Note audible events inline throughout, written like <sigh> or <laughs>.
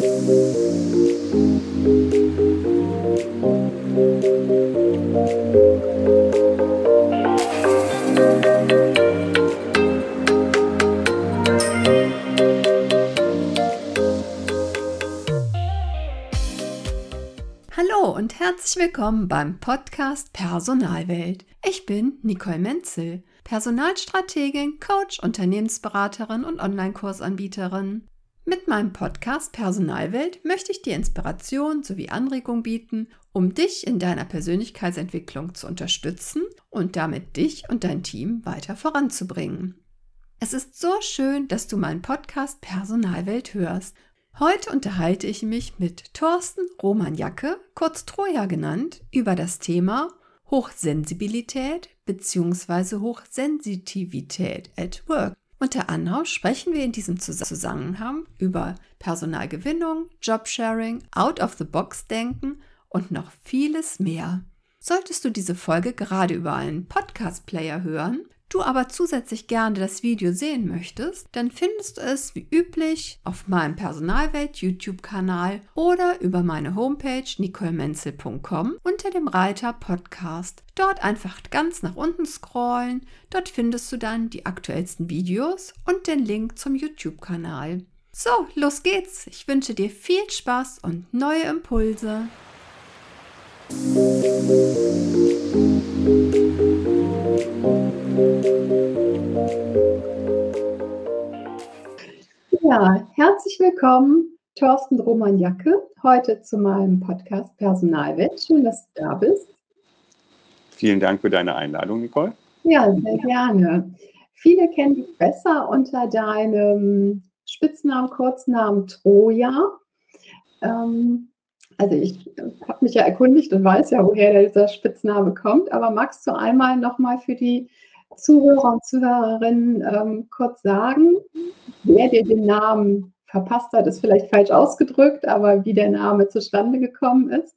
Hallo und herzlich willkommen beim Podcast Personalwelt. Ich bin Nicole Menzel, Personalstrategin, Coach, Unternehmensberaterin und Online-Kursanbieterin. Mit meinem Podcast Personalwelt möchte ich dir Inspiration sowie Anregung bieten, um dich in deiner Persönlichkeitsentwicklung zu unterstützen und damit dich und dein Team weiter voranzubringen. Es ist so schön, dass du meinen Podcast Personalwelt hörst. Heute unterhalte ich mich mit Thorsten Roman-Jacke, kurz Troja genannt, über das Thema Hochsensibilität bzw. Hochsensitivität at Work. Unter anderem sprechen wir in diesem Zusammenhang über Personalgewinnung, Jobsharing, Out-of-the-Box-Denken und noch vieles mehr. Solltest du diese Folge gerade über einen Podcast-Player hören, du aber zusätzlich gerne das Video sehen möchtest, dann findest du es wie üblich auf meinem Personalwelt YouTube-Kanal oder über meine Homepage nicolemenzel.com unter dem Reiter Podcast. Dort einfach ganz nach unten scrollen, dort findest du dann die aktuellsten Videos und den Link zum YouTube-Kanal. So, los geht's. Ich wünsche dir viel Spaß und neue Impulse. Ja, herzlich willkommen, Thorsten Roman-Jacke, heute zu meinem Podcast Personalwelt. Schön, dass du da bist. Vielen Dank für deine Einladung, Nicole. Ja, sehr gerne. Viele kennen dich besser unter deinem Spitznamen, Kurznamen Troja. Ähm, also ich habe mich ja erkundigt und weiß ja, woher dieser Spitzname kommt, aber magst du einmal nochmal für die Zuhörer und Zuhörerinnen ähm, kurz sagen, wer dir den Namen verpasst hat, ist vielleicht falsch ausgedrückt, aber wie der Name zustande gekommen ist?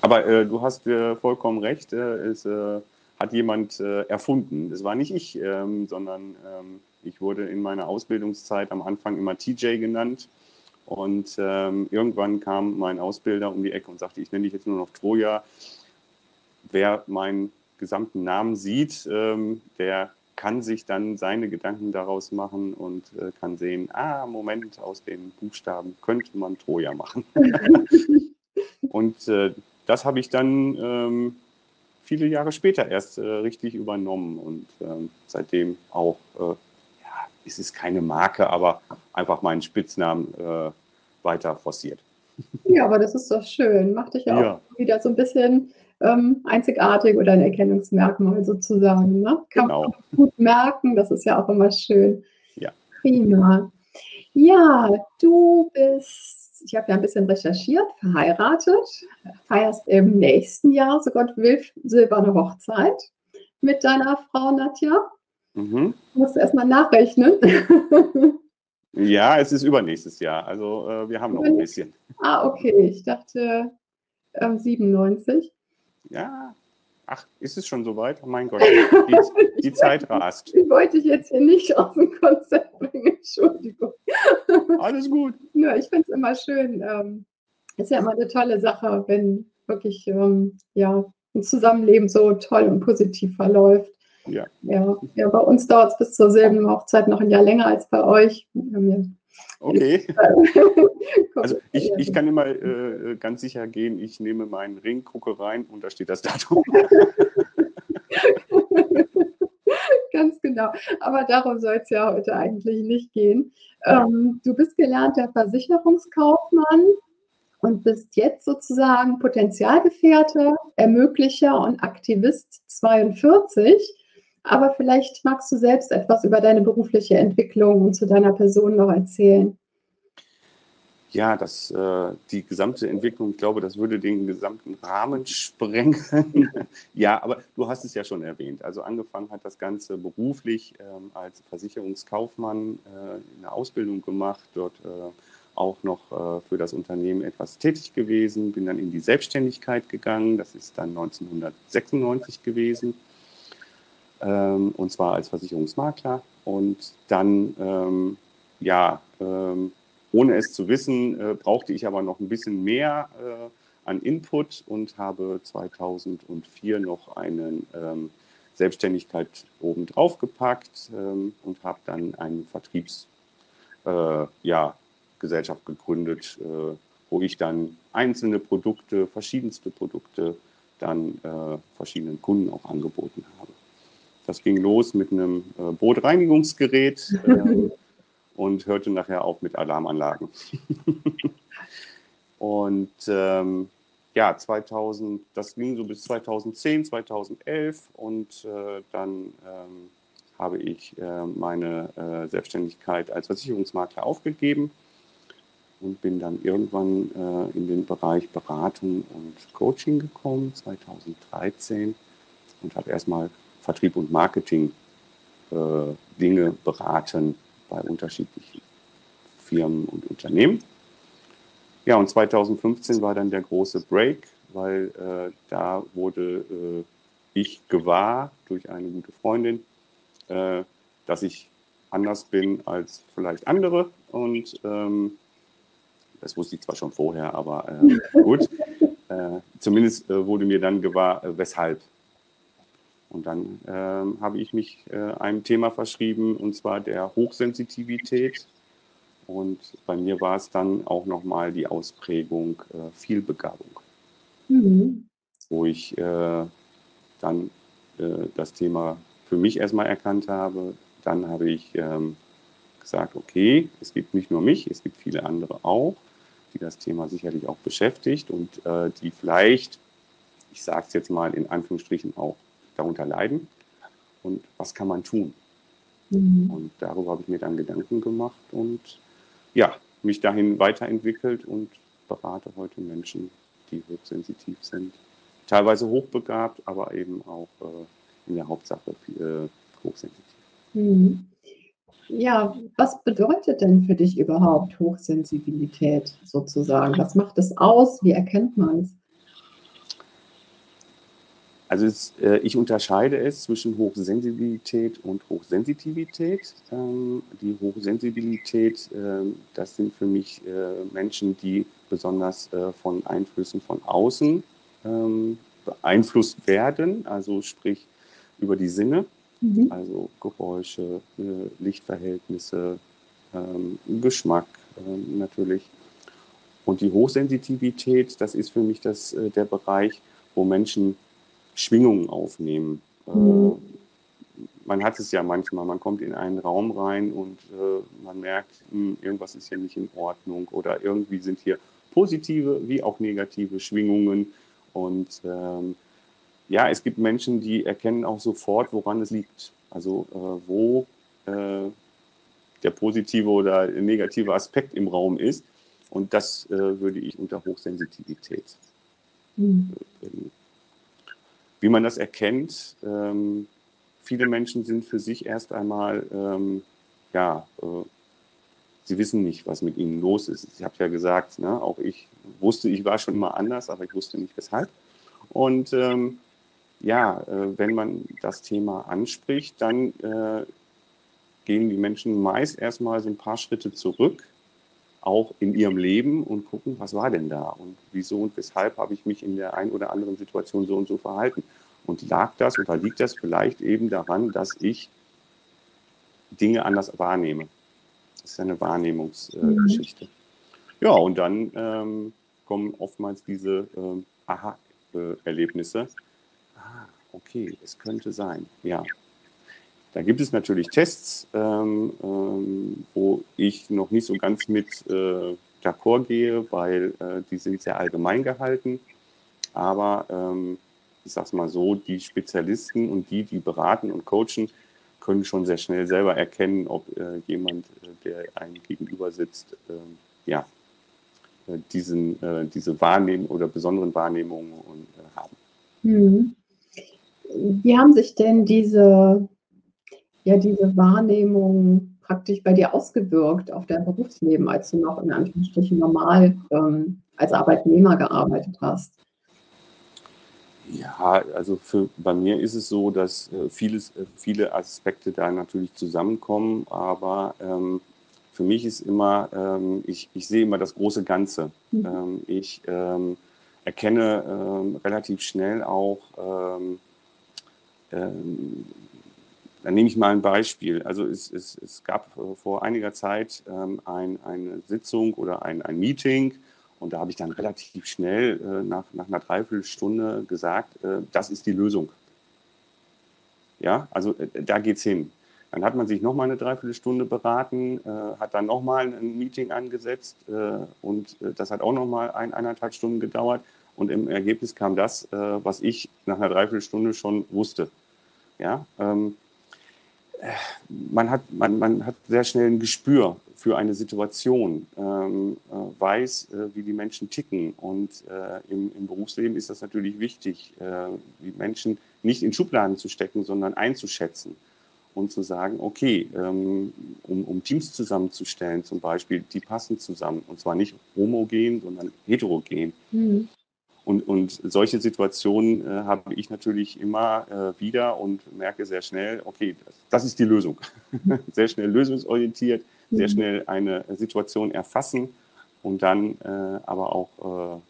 Aber äh, du hast äh, vollkommen recht, äh, es äh, hat jemand äh, erfunden. Das war nicht ich, ähm, sondern ähm, ich wurde in meiner Ausbildungszeit am Anfang immer TJ genannt. Und ähm, irgendwann kam mein Ausbilder um die Ecke und sagte, ich nenne dich jetzt nur noch Troja. Wer meinen gesamten Namen sieht, ähm, der kann sich dann seine Gedanken daraus machen und äh, kann sehen, ah, Moment, aus den Buchstaben könnte man Troja machen. <laughs> und äh, das habe ich dann ähm, viele Jahre später erst äh, richtig übernommen und ähm, seitdem auch, ja, es ist keine Marke, aber einfach meinen Spitznamen weiter forciert. Ja, aber das ist doch schön. Macht dich ja, ja. auch wieder so ein bisschen ähm, einzigartig oder ein Erkennungsmerkmal sozusagen. Ne? Kann genau. man gut merken, das ist ja auch immer schön. Ja. Prima. Ja, du bist, ich habe ja ein bisschen recherchiert, verheiratet, feierst im nächsten Jahr, so Gott will, silberne Hochzeit mit deiner Frau Nadja. Mhm. Du musst erstmal nachrechnen. <laughs> ja, es ist übernächstes Jahr, also äh, wir haben noch ein bisschen. Ah, okay, ich dachte ähm, 97 ja, ach, ist es schon soweit? Oh mein Gott, die, die <laughs> Zeit rast. Die wollte ich jetzt hier nicht auf ein Konzept bringen, Entschuldigung. Alles gut. Ja, ich finde es immer schön. Ähm, ist ja immer eine tolle Sache, wenn wirklich ähm, ja, ein Zusammenleben so toll und positiv verläuft. Ja. Ja, ja bei uns dauert es bis zur selben Hochzeit noch ein Jahr länger als bei euch. Wir haben Okay. <laughs> also ich, ich kann immer äh, ganz sicher gehen, ich nehme meinen Ring, gucke rein und da steht das Datum. <laughs> ganz genau. Aber darum soll es ja heute eigentlich nicht gehen. Ähm, du bist gelernter Versicherungskaufmann und bist jetzt sozusagen Potenzialgefährte, Ermöglicher und Aktivist 42. Aber vielleicht magst du selbst etwas über deine berufliche Entwicklung und zu deiner Person noch erzählen. Ja, das, äh, die gesamte Entwicklung, ich glaube, das würde den gesamten Rahmen sprengen. <laughs> ja, aber du hast es ja schon erwähnt. Also angefangen hat das Ganze beruflich ähm, als Versicherungskaufmann äh, eine Ausbildung gemacht, dort äh, auch noch äh, für das Unternehmen etwas tätig gewesen, bin dann in die Selbstständigkeit gegangen. Das ist dann 1996 gewesen ähm, und zwar als Versicherungsmakler. Und dann, ähm, ja, ähm, ohne es zu wissen, äh, brauchte ich aber noch ein bisschen mehr äh, an Input und habe 2004 noch eine ähm, Selbstständigkeit obendrauf gepackt ähm, und habe dann eine Vertriebsgesellschaft äh, ja, gegründet, äh, wo ich dann einzelne Produkte, verschiedenste Produkte dann äh, verschiedenen Kunden auch angeboten habe. Das ging los mit einem äh, Bootreinigungsgerät <laughs> äh, und hörte nachher auch mit Alarmanlagen. <laughs> und ähm, ja, 2000, das ging so bis 2010, 2011 und äh, dann ähm, habe ich äh, meine äh, Selbstständigkeit als Versicherungsmakler aufgegeben und bin dann irgendwann äh, in den Bereich Beratung und Coaching gekommen, 2013 und habe erstmal Vertrieb und Marketing äh, Dinge beraten bei unterschiedlichen Firmen und Unternehmen. Ja, und 2015 war dann der große Break, weil äh, da wurde äh, ich gewahr durch eine gute Freundin, äh, dass ich anders bin als vielleicht andere. Und ähm, das wusste ich zwar schon vorher, aber äh, gut. Äh, zumindest äh, wurde mir dann gewahr, weshalb. Und dann ähm, habe ich mich einem Thema verschrieben, und zwar der Hochsensitivität und bei mir war es dann auch nochmal die Ausprägung äh, Vielbegabung, mhm. wo ich äh, dann äh, das Thema für mich erstmal erkannt habe. Dann habe ich ähm, gesagt, okay, es gibt nicht nur mich, es gibt viele andere auch, die das Thema sicherlich auch beschäftigt und äh, die vielleicht, ich sage es jetzt mal in Anführungsstrichen, auch darunter leiden. Und was kann man tun? Mhm. Und darüber habe ich mir dann Gedanken gemacht und ja, mich dahin weiterentwickelt und berate heute Menschen, die hochsensitiv sind. Teilweise hochbegabt, aber eben auch äh, in der Hauptsache viel, äh, hochsensitiv. Mhm. Ja, was bedeutet denn für dich überhaupt Hochsensibilität sozusagen? Was macht es aus? Wie erkennt man es? Also es, äh, ich unterscheide es zwischen Hochsensibilität und Hochsensitivität. Ähm, die Hochsensibilität, äh, das sind für mich äh, Menschen, die besonders äh, von Einflüssen von außen ähm, beeinflusst werden, also sprich über die Sinne, mhm. also Geräusche, äh, Lichtverhältnisse, ähm, Geschmack ähm, natürlich. Und die Hochsensitivität, das ist für mich das, äh, der Bereich, wo Menschen Schwingungen aufnehmen. Äh, mhm. man hat es ja manchmal, man kommt in einen Raum rein und äh, man merkt, mh, hm, irgendwas ist hier nicht in Ordnung oder irgendwie sind hier positive wie auch negative Schwingungen. Und ähm, ja, es gibt Menschen, die erkennen auch sofort, woran es liegt. Also äh, wo der positive oder negative Aspekt im Raum ist. Und das würde ich unter Hochsensitivität mhm. Wie man das erkennt, ähm, viele Menschen sind für sich erst einmal, ähm, ja, äh, sie wissen nicht, was mit ihnen los ist. Ich habe ja gesagt, ne, auch ich wusste, ich war schon immer anders, aber ich wusste nicht weshalb. Und ähm, ja, äh, wenn man das Thema anspricht, dann äh, gehen die Menschen meist erstmal so ein paar Schritte zurück, auch in ihrem Leben und gucken, was war denn da und wieso und weshalb habe ich mich in der einen oder anderen Situation so und so verhalten. Und lag das oder liegt das vielleicht eben daran, dass ich Dinge anders wahrnehme. Das ist eine Wahrnehmungsgeschichte. Äh. Ja, und dann ähm, kommen oftmals diese ähm, Aha-Erlebnisse. Ah, okay, es könnte sein, ja. Da gibt es natürlich Tests, ähm, ähm, wo ich noch nicht so ganz mit äh, d'accord gehe, weil äh, die sind sehr allgemein gehalten. Aber ähm, ich sage es mal so, die Spezialisten und die, die beraten und coachen, können schon sehr schnell selber erkennen, ob äh, jemand, äh, der einem gegenüber sitzt, äh, ja, diesen, äh, diese Wahrnehmung oder besonderen Wahrnehmungen äh, haben. Hm. Wie haben sich denn diese, ja, diese Wahrnehmungen praktisch bei dir ausgewirkt auf dein Berufsleben, als du noch in Anführungsstrichen normal ähm, als Arbeitnehmer gearbeitet hast? Ja, also für, bei mir ist es so, dass äh, vieles, äh, viele Aspekte da natürlich zusammenkommen, aber ähm, für mich ist immer, ähm, ich, ich sehe immer das große Ganze. Mhm. Ähm, ich ähm, erkenne ähm, relativ schnell auch, ähm, dann nehme ich mal ein Beispiel. Also es, es, es gab äh, vor einiger Zeit ein, eine Sitzung oder ein, ein Meeting und da habe ich dann relativ schnell äh, nach, nach einer Dreiviertelstunde gesagt, äh, das ist die Lösung. Ja, also äh, da geht es hin. Dann hat man sich nochmal eine Dreiviertelstunde beraten, äh, hat dann nochmal ein Meeting angesetzt äh, und äh, das hat auch nochmal ein, eineinhalb Stunden gedauert. Und im Ergebnis kam das, was ich nach einer Dreiviertelstunde schon wusste. Ja, ähm, man, hat, man, man hat sehr schnell ein Gespür für eine Situation, ähm, äh, weiß, äh, wie die Menschen ticken. Und im, im, Berufsleben ist das natürlich wichtig, die Menschen nicht in Schubladen zu stecken, sondern einzuschätzen und zu sagen, okay, ähm, um, um, Teams zusammenzustellen zum Beispiel, die passen zusammen und zwar nicht homogen, sondern heterogen. Mhm. Und, und solche Situationen äh, habe ich natürlich immer äh, wieder und merke sehr schnell, okay, das, das ist die Lösung. <laughs> sehr schnell lösungsorientiert, mhm. sehr schnell eine Situation erfassen und dann äh, aber auch äh,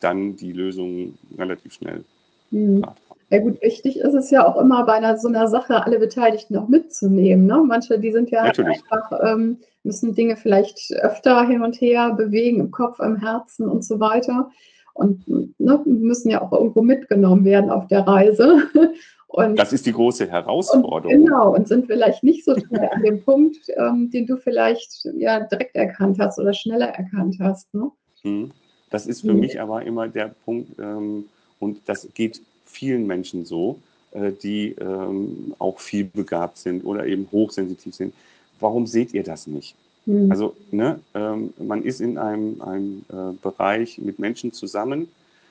dann die Lösung relativ schnell mhm. Ja gut, wichtig ist es ja auch immer bei einer, so einer Sache, alle Beteiligten auch mitzunehmen. Ne? Manche, die sind ja halt einfach, ähm, müssen Dinge vielleicht öfter hin und her bewegen, im Kopf, im Herzen und so weiter. Und ne, müssen ja auch irgendwo mitgenommen werden auf der Reise. <laughs> Und, das ist die große Herausforderung. Und genau, und sind vielleicht nicht so schnell an dem Punkt, ähm, den du vielleicht ja direkt erkannt hast oder schneller erkannt hast. Ne? Hm. Das ist für mhm. mich aber immer der Punkt, ähm, und das geht vielen Menschen so, äh, die ähm, auch viel begabt sind oder eben hochsensitiv sind. Warum seht ihr das nicht? Mhm. Also, ne, ähm, man ist in einem, einem äh, Bereich mit Menschen zusammen,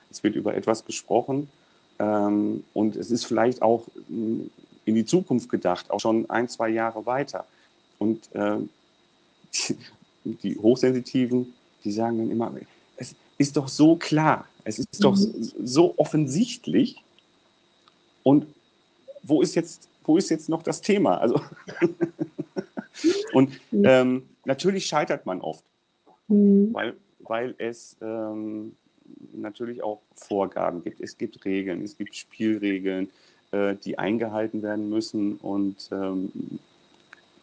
es wird über etwas gesprochen ähm, und es ist vielleicht auch hm, in die Zukunft gedacht, auch schon ein, zwei Jahre weiter. Und äh, die, <laughs> die Hochsensitiven, die sagen dann immer, es ist doch so klar, es ist mhm. doch so offensichtlich, und wo ist jetzt, wo ist jetzt noch das Thema? Also <laughs> und ähm, natürlich scheitert man oft, mhm. weil, weil es ähm, natürlich auch Vorgaben gibt. Es gibt Regeln, es gibt Spielregeln, äh, die eingehalten werden müssen. Und ähm,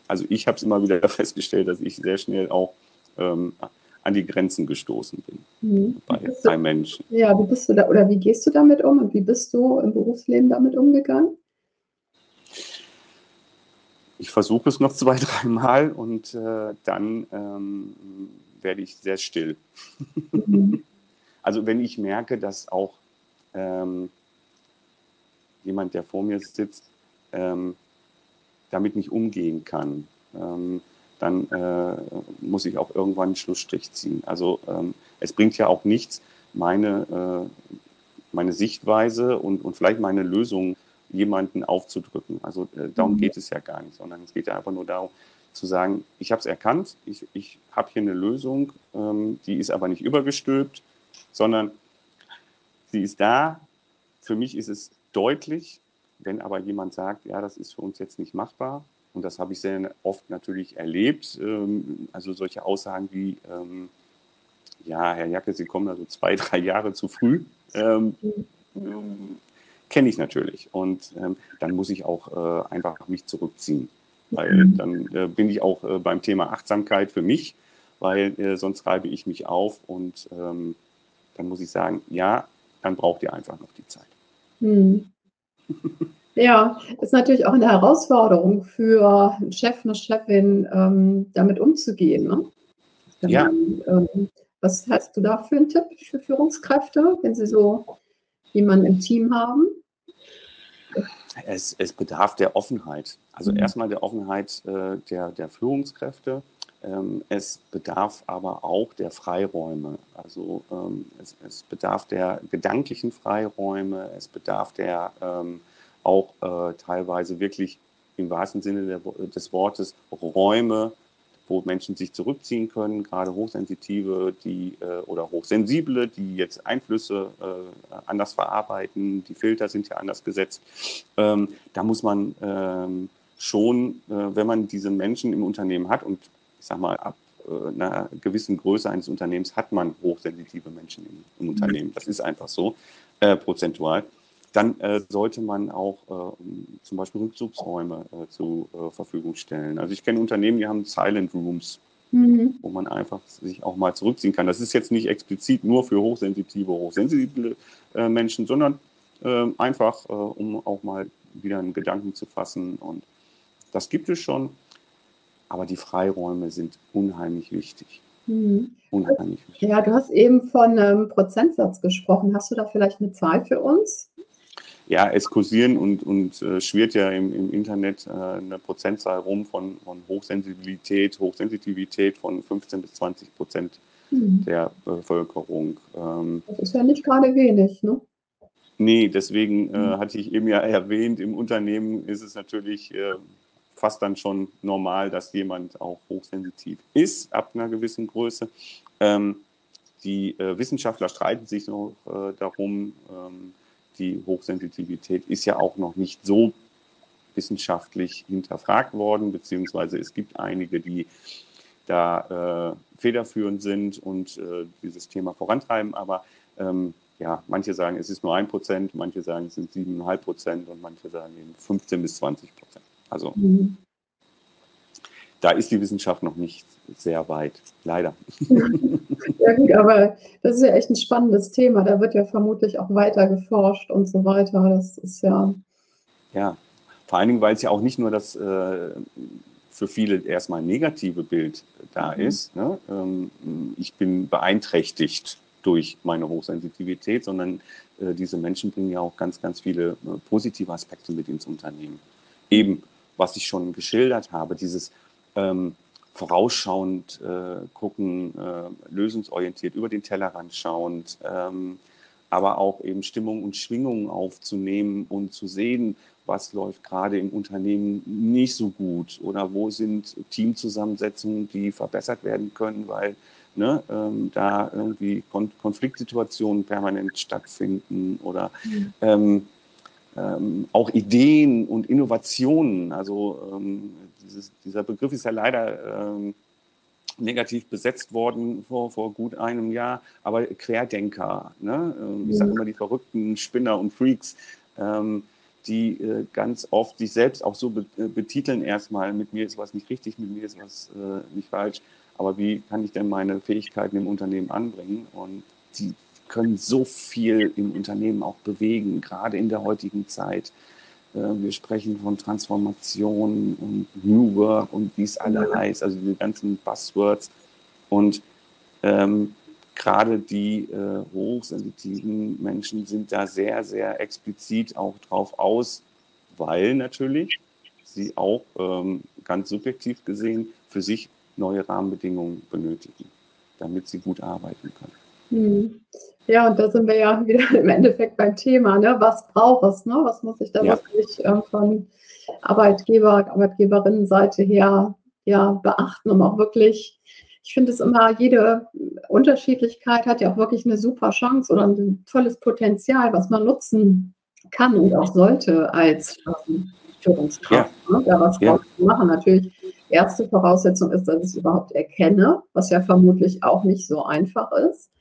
also ich habe es immer wieder <laughs> festgestellt, dass ich sehr schnell auch ähm, an die Grenzen gestoßen bin mhm. bei, du, bei, Menschen. Ja, wie bist du da oder wie gehst du damit um und wie bist du im Berufsleben damit umgegangen? Ich versuche es noch <laughs> zwei, dreimal und äh, dann ähm, werde ich sehr still. Mhm. <laughs> also wenn ich merke, dass auch ähm, jemand, der vor mir sitzt, ähm, damit nicht umgehen kann. Ähm, dann äh, muss ich auch irgendwann einen Schlussstrich ziehen. Also ähm, es bringt ja auch nichts, meine, äh, meine Sichtweise und, und vielleicht meine Lösung jemanden aufzudrücken. Also äh, darum mhm. geht es ja gar nicht, sondern es geht ja einfach nur darum zu sagen, ich habe es erkannt, ich, ich habe hier eine Lösung, ähm, die ist aber nicht übergestülpt, sondern sie ist da. Für mich ist es deutlich, wenn aber jemand sagt, ja, das ist für uns jetzt nicht machbar, und das habe ich sehr oft natürlich erlebt. Ähm, also solche Aussagen wie, ähm, ja, Herr Jacke, Sie kommen also zwei, <laughs> drei Jahre zu früh, ähm, kenne ich natürlich. Und dann muss ich auch äh, einfach mich zurückziehen. Weil mhm. dann äh, bin ich auch äh, beim Thema Achtsamkeit für mich, weil sonst reibe ich mich auf und dann muss ich sagen, ja, dann braucht ihr einfach noch die Zeit. Mhm. Ja, ist natürlich auch eine Herausforderung für einen Chef, eine Chefin, ähm, damit umzugehen. Ne? ja. Man, ähm, was hast du da für einen Tipp für Führungskräfte, wenn sie so jemanden im Team haben? Es, es bedarf der Offenheit. Also mhm. erstmal der Offenheit äh, der, der Führungskräfte. Ähm, es bedarf aber auch der Freiräume. Also ähm, es, es, bedarf der gedanklichen Freiräume. Es bedarf der ähm, auch äh, teilweise wirklich im wahrsten Sinne der, des Wortes Räume, wo Menschen sich zurückziehen können, gerade Hochsensitive die, äh, oder Hochsensible, die jetzt Einflüsse äh, anders verarbeiten, die Filter sind ja anders gesetzt. Ähm, da muss man ähm, schon, äh, wenn man diese Menschen im Unternehmen hat, und ich sag mal, ab einer gewissen Größe eines Unternehmens hat man hochsensitive Menschen im, im Unternehmen. Das ist einfach so, äh, prozentual. Dann äh, sollte man auch äh, zum Beispiel Rückzugsräume äh, zur äh, Verfügung stellen. Also ich kenne Unternehmen, die haben Silent Rooms, mhm. wo man einfach sich auch mal zurückziehen kann. Das ist jetzt nicht explizit nur für hochsensitive, hochsensible Menschen, sondern einfach, um auch mal wieder einen Gedanken zu fassen. Und das gibt es schon. Aber die Freiräume sind unheimlich wichtig. Mhm. Unheimlich wichtig. Ja, du hast eben von einem Prozentsatz gesprochen. Hast du da vielleicht eine Zahl für uns? Ja, es kursieren und, und äh, schwirrt ja im, im Internet äh, eine Prozentzahl rum von, von Hochsensibilität, Hochsensitivität von 15 bis 20 Prozent mhm. der Bevölkerung. Ähm, das ist ja nicht gerade wenig, ne? Nee, deswegen äh, mhm. hatte ich eben ja erwähnt, im Unternehmen ist es natürlich äh, fast dann schon normal, dass jemand auch hochsensitiv ist, ab einer gewissen Größe. Ähm, die äh, Wissenschaftler streiten sich noch äh, darum, ähm, die Hochsensitivität ist ja auch noch nicht so wissenschaftlich hinterfragt worden, beziehungsweise es gibt einige, die da äh, federführend sind und äh, dieses Thema vorantreiben, aber ähm, ja, manche sagen, es ist nur ein Prozent, manche sagen, es sind siebeneinhalb Prozent und manche sagen eben 15 bis 20 Prozent. Also mhm. Da ist die Wissenschaft noch nicht sehr weit, leider. ja gut, aber das ist ja echt ein spannendes Thema. Da wird ja vermutlich auch weiter geforscht und so weiter. Das ist ja. Ja, vor allen Dingen, weil es ja auch nicht nur das äh, für viele erstmal negative Bild da mhm. ist. Ne? Ähm, ich bin beeinträchtigt durch meine Hochsensitivität, sondern äh, diese Menschen bringen ja auch ganz, ganz viele äh, positive Aspekte mit ins Unternehmen. Eben was ich schon geschildert habe, dieses ähm, vorausschauend äh, gucken, äh, lösungsorientiert, über den Tellerrand schauend, ähm, aber auch eben Stimmung und Schwingungen aufzunehmen und zu sehen, was läuft gerade im Unternehmen nicht so gut oder wo sind Teamzusammensetzungen, die verbessert werden können, weil ne, ähm, da irgendwie Kon Konfliktsituationen permanent stattfinden oder mhm. ähm, ähm, auch Ideen und Innovationen. Also ähm, dieses, dieser Begriff ist ja leider ähm, negativ besetzt worden vor, vor gut einem Jahr, aber Querdenker, ne? Ähm, ich sage mhm. immer die verrückten Spinner und Freaks, ähm, die äh, ganz oft sich selbst auch so be äh, betiteln erstmal, mit mir ist was nicht richtig, mit mir ist was äh, nicht falsch, aber wie kann ich denn meine Fähigkeiten im Unternehmen anbringen? Und die können so viel im Unternehmen auch bewegen, gerade in der heutigen Zeit. Äh, wir sprechen von Transformation und New Work und wie es alle ja. heißt, also die ganzen Buzzwords. Und ähm, gerade die äh, hochsensitiven Menschen sind da sehr, sehr explizit auch drauf aus, weil natürlich sie auch ähm, ganz subjektiv gesehen für sich neue Rahmenbedingungen benötigen, damit sie gut arbeiten können. Hm. Ja, und da sind wir ja <laughs> wieder im Endeffekt beim Thema, ne? Was braucht es, ne? Was muss ich da ja. wirklich äh, von Arbeitgeber, Arbeitgeberinnenseite her ja, beachten, um auch wirklich, ich finde es immer, jede Unterschiedlichkeit hat ja auch wirklich eine super Chance oder ein tolles Potenzial, was man nutzen kann und auch sollte als ähm, Führungskraft, ja. ne? da was ja. zu machen. Natürlich, erste Voraussetzung ist, dass ich es überhaupt erkenne, was ja vermutlich auch nicht so einfach ist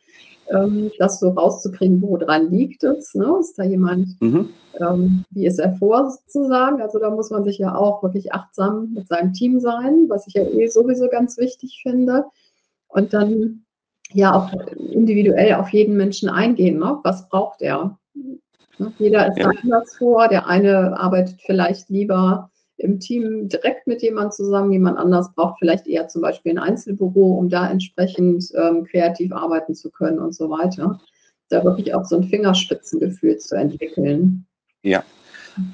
ähm, das so rauszukriegen, woran liegt es. Ne? Ist da jemand, mhm. ähm, wie ist er vor sozusagen? Also da muss man sich ja auch wirklich achtsam mit seinem Team sein, was ich ja eh sowieso ganz wichtig finde. Und dann ja auch individuell auf jeden Menschen eingehen. Ne? Was braucht er? Ne? Jeder ist ja. anders vor. Der eine arbeitet vielleicht lieber im Team direkt mit jemand zusammen. Jemand anders braucht vielleicht eher zum Beispiel ein Einzelbüro, um da entsprechend ähm, kreativ arbeiten zu können und so weiter. Da wirklich auch so ein Fingerspitzengefühl zu entwickeln. Ja,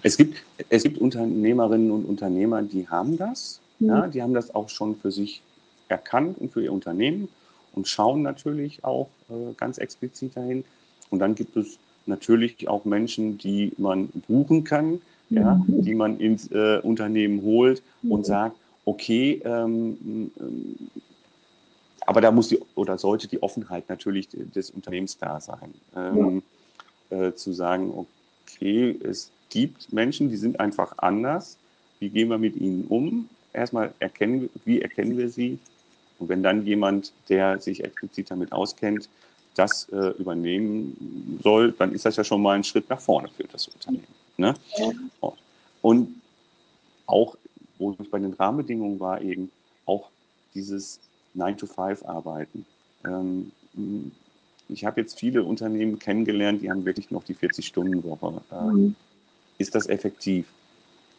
es gibt, es gibt Unternehmerinnen und Unternehmer, die haben das. Mhm. Ja, die haben das auch schon für sich erkannt und für ihr Unternehmen und schauen natürlich auch äh, ganz explizit dahin. Und dann gibt es natürlich auch Menschen, die man buchen kann, ja, mhm. die man ins äh, Unternehmen holt und mhm. sagt, okay, ähm, ähm, aber da muss die oder sollte die Offenheit natürlich des Unternehmens da sein. Ähm, äh, zu sagen, okay, es gibt Menschen, die sind einfach anders. Wie gehen wir mit ihnen um? Erstmal erkennen, wie erkennen wir sie? Und wenn dann jemand, der sich explizit damit auskennt, das äh, übernehmen soll, dann ist das ja schon mal ein Schritt nach vorne für das Unternehmen. Ne? Und auch, wo ich bei den Rahmenbedingungen war, eben auch dieses 9-to-5-Arbeiten. Ähm, ich habe jetzt viele Unternehmen kennengelernt, die haben wirklich noch die 40-Stunden-Woche. Ähm, mhm. Ist das effektiv?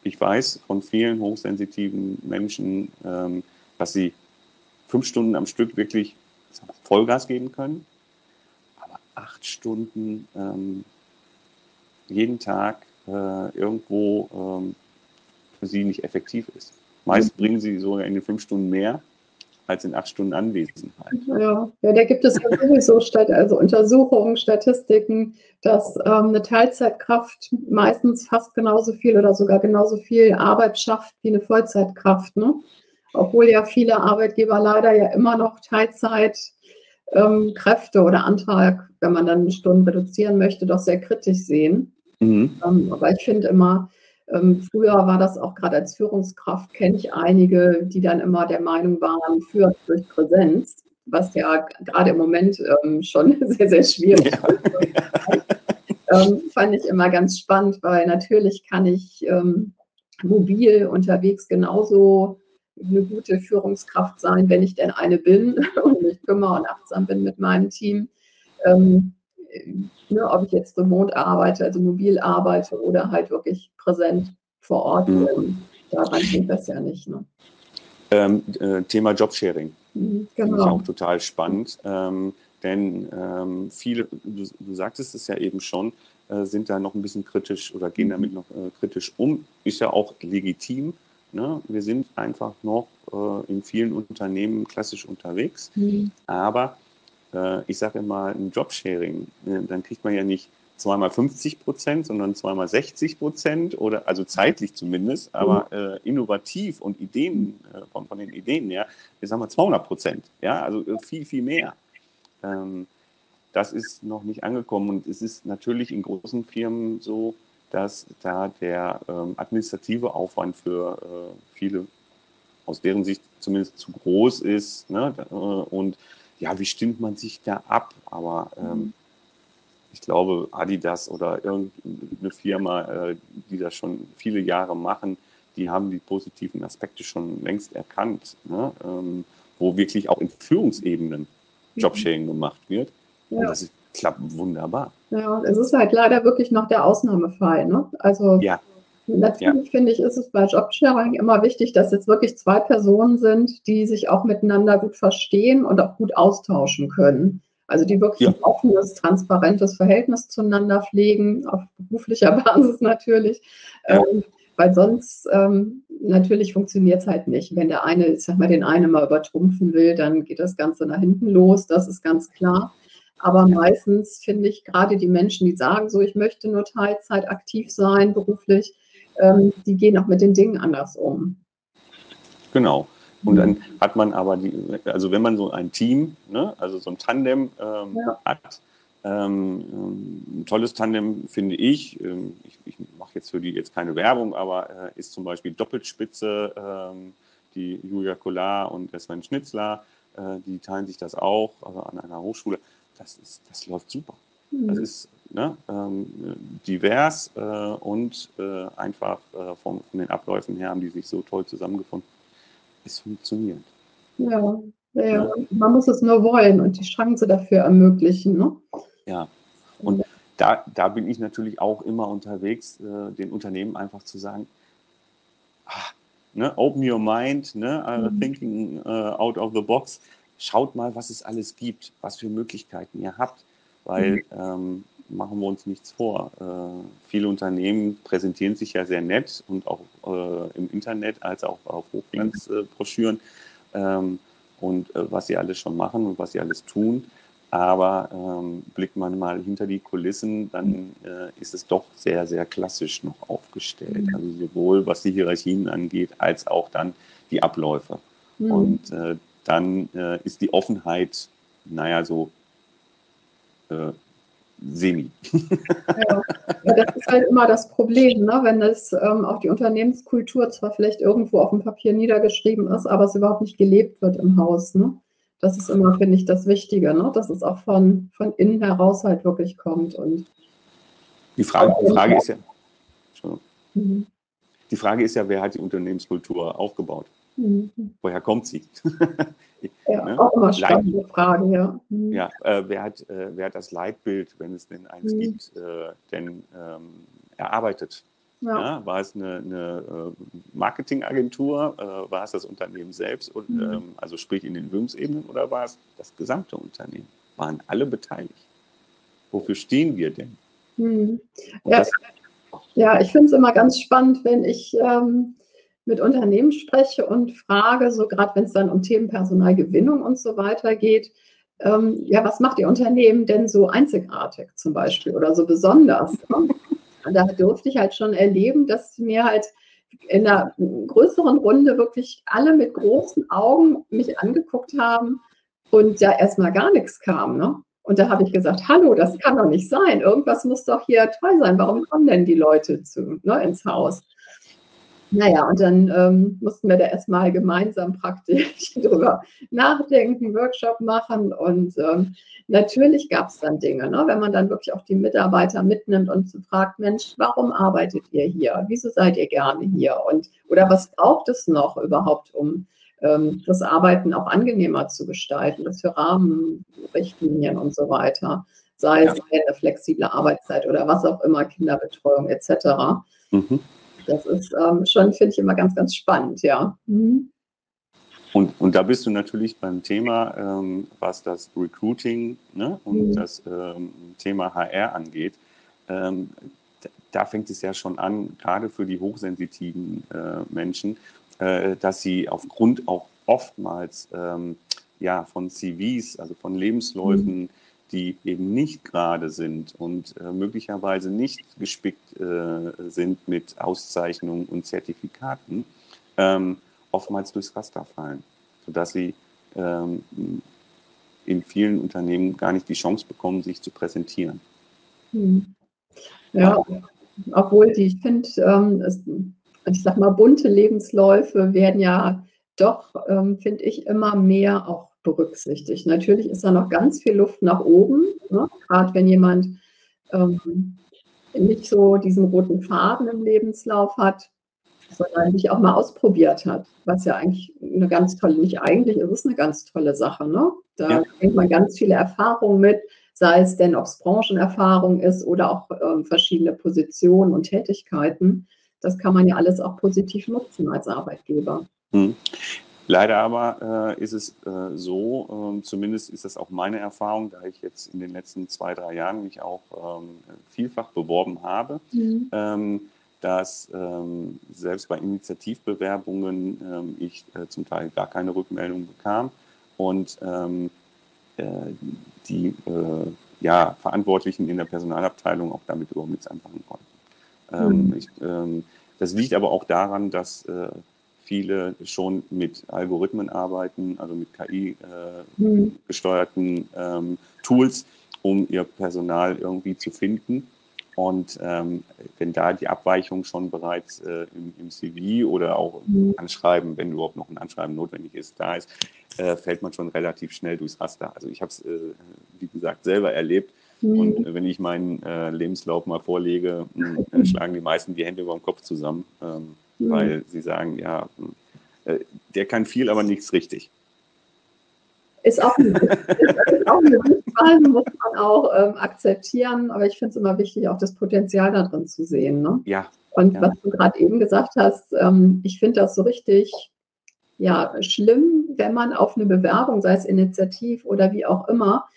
Ich weiß von vielen hochsensitiven Menschen, ähm, dass sie fünf Stunden am Stück wirklich Vollgas geben können, aber acht Stunden ähm, jeden Tag irgendwo ähm, für sie nicht effektiv ist. Meist mhm. bringen sie sogar in den fünf Stunden mehr als in acht Stunden Anwesenheit. Ja, ja da gibt es ja sowieso Stat also Untersuchungen, Statistiken, dass ähm, eine Teilzeitkraft meistens fast genauso viel oder sogar genauso viel Arbeit schafft wie eine Vollzeitkraft. Ne? Obwohl ja viele Arbeitgeber leider ja immer noch Teilzeitkräfte ähm, oder Antrag, wenn man dann Stunden reduzieren möchte, doch sehr kritisch sehen. Mhm. Ähm, aber ich finde immer, ähm, früher war das auch gerade als Führungskraft, kenne ich einige, die dann immer der Meinung waren, führt durch Präsenz, was ja gerade im Moment ähm, schon <laughs> sehr, sehr schwierig ja. ist. ähm, fand ich immer ganz spannend, weil natürlich kann ich ähm, mobil unterwegs genauso eine gute Führungskraft sein, wenn ich denn eine bin <laughs> und mich kümmere und achtsam bin mit meinem Team. Ähm, ne, ob ich jetzt remote arbeite, also mobil arbeite oder halt wirklich präsent vor Ort mhm. bin. Daran hängt das ja nicht. Ne? Ähm, äh, Thema Jobsharing. Mhm, genau. Finde ich auch total spannend. Ähm, denn ähm, viele, du, du, sagtest es ja eben schon, äh, sind da noch ein bisschen kritisch oder gehen mhm. damit noch äh, kritisch um. Ist ja auch legitim. Ne? Wir sind einfach noch äh, in vielen Unternehmen klassisch unterwegs. Mhm. Aber äh, ich sage immer, ein Jobsharing, äh, dann kriegt man ja nicht zweimal 50 Prozent, sondern zweimal 60 Prozent oder also zeitlich zumindest, aber mhm. äh, innovativ und Ideen äh, von, von, den Ideen her, ich sage mal 200 Prozent, ja, also äh, viel, viel mehr. Ähm, das ist noch nicht angekommen und es ist natürlich in großen Firmen so, dass da der ähm, administrative Aufwand für äh, viele aus deren Sicht zumindest zu groß ist ne? und ja, wie stimmt man sich da ab? Aber ähm, mhm. ich glaube, Adidas oder irgendeine Firma, äh, die das schon viele Jahre machen, die haben die positiven Aspekte schon längst erkannt, ne? ähm, wo wirklich auch in Führungsebenen mhm. Jobsharing gemacht wird. Ja. Und das ist, klappt wunderbar. Ja, es ist halt leider wirklich noch der Ausnahmefall. Ne? Also ja. Natürlich ja. finde ich, ist es bei Jobsharing immer wichtig, dass jetzt wirklich zwei Personen sind, die sich auch miteinander gut verstehen und auch gut austauschen können. Also die wirklich ja. ein offenes, transparentes Verhältnis zueinander pflegen, auf beruflicher <laughs> Basis natürlich. Ja. Ähm, weil sonst ähm, natürlich funktioniert es halt nicht. Wenn der eine, ich sag mal, den einen mal übertrumpfen will, dann geht das Ganze nach hinten los, das ist ganz klar. Aber meistens finde ich gerade die Menschen, die sagen, so ich möchte nur Teilzeit aktiv sein, beruflich, ähm, die gehen auch mit den Dingen anders um. Genau. Und dann hat man aber, die, also wenn man so ein Team, ne, also so ein Tandem ähm, ja. hat, ähm, ein tolles Tandem finde ich, ähm, ich, ich mache jetzt für die jetzt keine Werbung, aber äh, ist zum Beispiel Doppelspitze, ähm, die Julia Kollar und der Sven Schnitzler, äh, die teilen sich das auch also an einer Hochschule. Das, ist, das läuft super. Mhm. Das ist ne, ähm, divers äh, und äh, einfach äh, von, von, den Abläufen her haben die sich so toll zusammengefunden. Es funktioniert. Ja, ja, ja. man muss es nur wollen und die Chance dafür ermöglichen. Ne? Ja, und da, da bin ich natürlich auch immer unterwegs, äh, den Unternehmen einfach zu sagen, ah, ne, open your mind, ne, uh, mhm. thinking uh, out of the box. Schaut mal, was es alles gibt, was für Möglichkeiten ihr habt, weil mhm. ähm, machen wir uns nichts vor. Äh, viele Unternehmen präsentieren sich ja sehr nett und auch äh, im Internet als auch auf Hochglanzbroschüren ähm, und äh, was sie alles schon machen und was sie alles tun. Aber ähm, blickt man mal hinter die Kulissen, dann äh, ist es doch sehr, sehr klassisch noch aufgestellt. Mhm. Also sowohl was die Hierarchien angeht, als auch dann die Abläufe. Mhm. Und äh, dann äh, ist die Offenheit, naja, so semi. Ja. das ist halt immer das Problem, ne? wenn das ähm, auch die Unternehmenskultur zwar vielleicht irgendwo auf dem Papier niedergeschrieben ist, aber es überhaupt nicht gelebt wird im Haus. Ne? Das ist immer, finde ich, das Wichtige, ne? dass es auch von, von innen heraus halt wirklich kommt. Und die Frage, die Frage ist ja, mhm. die Frage ist ja, wer hat die Unternehmenskultur aufgebaut? Mhm. Woher kommt sie? ja, <laughs> ne? auch immer spannende Leit Frage, ja. Mhm. Ja, äh, wer, hat, äh, wer hat das Leitbild, wenn es denn eins mhm. gibt, äh, denn ähm, erarbeitet? Ja. Ja, war es eine, eine äh, Marketingagentur? Äh, war es das Unternehmen selbst? Und, mhm. ähm, also sprich in den Führungsebenen oder war es das gesamte Unternehmen? Waren alle beteiligt? Wofür stehen wir denn? Mhm. Ja, ja, ich finde es immer ganz spannend, wenn ich ähm, mit Unternehmen spreche und frage, so gerade wenn es dann um Themen Personalgewinnung und so weiter geht, ähm, ja, was macht Ihr Unternehmen denn so einzigartig zum Beispiel oder so besonders? Ne? da durfte ich halt schon erleben, dass mir halt in einer größeren Runde wirklich alle mit großen Augen mich angeguckt haben und da erstmal gar nichts kam. Ne? Und da habe ich gesagt, hallo, das kann doch nicht sein. Irgendwas muss doch hier toll sein. Warum kommen denn die Leute zu, ne, ins Haus? Naja, und dann ähm, mussten wir da erstmal gemeinsam praktisch <laughs> drüber nachdenken, Workshop machen. Und ähm, natürlich gab es dann Dinge, ne? wenn man dann wirklich auch die Mitarbeiter mitnimmt und fragt, Mensch, warum arbeitet ihr hier? Wieso seid ihr gerne hier? Und oder was braucht es noch überhaupt, um ähm, das Arbeiten auch angenehmer zu gestalten, das für Rahmenrichtlinien und so weiter, sei ja. es eine flexible Arbeitszeit oder was auch immer, Kinderbetreuung etc. Mhm. Das ist ähm, schon, finde ich, immer ganz, ganz spannend, ja. Mhm. Und, und da bist du natürlich beim Thema, ähm, was das Recruiting ne, und mhm. das ähm, Thema HR angeht. Ähm, da fängt es ja schon an, gerade für die hochsensitiven äh, Menschen, äh, dass sie aufgrund auch oftmals ähm, ja, von CVs, also von Lebensläufen, mhm. Die eben nicht gerade sind und äh, möglicherweise nicht gespickt äh, sind mit Auszeichnungen und Zertifikaten, ähm, oftmals durchs Raster fallen, sodass sie ähm, in vielen Unternehmen gar nicht die Chance bekommen, sich zu präsentieren. Mhm. Ja, obwohl die, ich finde, ähm, ich sag mal, bunte Lebensläufe werden ja doch, ähm, finde ich, immer mehr auch berücksichtigt. Natürlich ist da noch ganz viel Luft nach oben, ne? gerade wenn jemand ähm, nicht so diesen roten Faden im Lebenslauf hat, sondern sich auch mal ausprobiert hat, was ja eigentlich eine ganz tolle, nicht eigentlich, es ist eine ganz tolle Sache. Ne? Da ja. bringt man ganz viele Erfahrungen mit, sei es denn, ob es Branchenerfahrung ist oder auch ähm, verschiedene Positionen und Tätigkeiten das kann man ja alles auch positiv nutzen als Arbeitgeber. Hm. Leider aber äh, ist es äh, so, äh, zumindest ist das auch meine Erfahrung, da ich jetzt in den letzten zwei, drei Jahren mich auch ähm, vielfach beworben habe, mhm. ähm, dass ähm, selbst bei Initiativbewerbungen ähm, ich äh, zum Teil gar keine Rückmeldung bekam und ähm, äh, die äh, ja, Verantwortlichen in der Personalabteilung auch damit überhaupt nichts anfangen konnten. Ähm, mhm. Ich, das liegt aber auch daran, dass viele schon mit Algorithmen arbeiten, also mit KI-gesteuerten äh, mhm. ähm, Tools, um ihr Personal irgendwie zu finden. Und ähm, wenn da die Abweichung schon bereits äh, im, im, CV oder auch im mhm. Anschreiben, wenn überhaupt noch ein Anschreiben notwendig ist, da ist, äh, fällt man schon relativ schnell durchs Raster. Also ich habe es, äh, wie gesagt, selber erlebt, Mhm. Und wenn ich meinen äh, Lebenslauf mal vorlege, hm, <laughs> schlagen die meisten die Hände über dem Kopf zusammen, ähm, mhm. weil sie sagen, ja, äh, der kann viel, aber nichts richtig. Ist auch, ein, <laughs> ist auch eine Sichtweise, muss man auch ähm, akzeptieren, aber ich finde es immer wichtig, auch das Potenzial da drin zu sehen. Ne? Ja. Und ja. was du gerade eben gesagt hast, ähm, ich finde das so richtig ja, schlimm, wenn man auf eine Bewerbung, sei es Initiativ oder wie auch immer,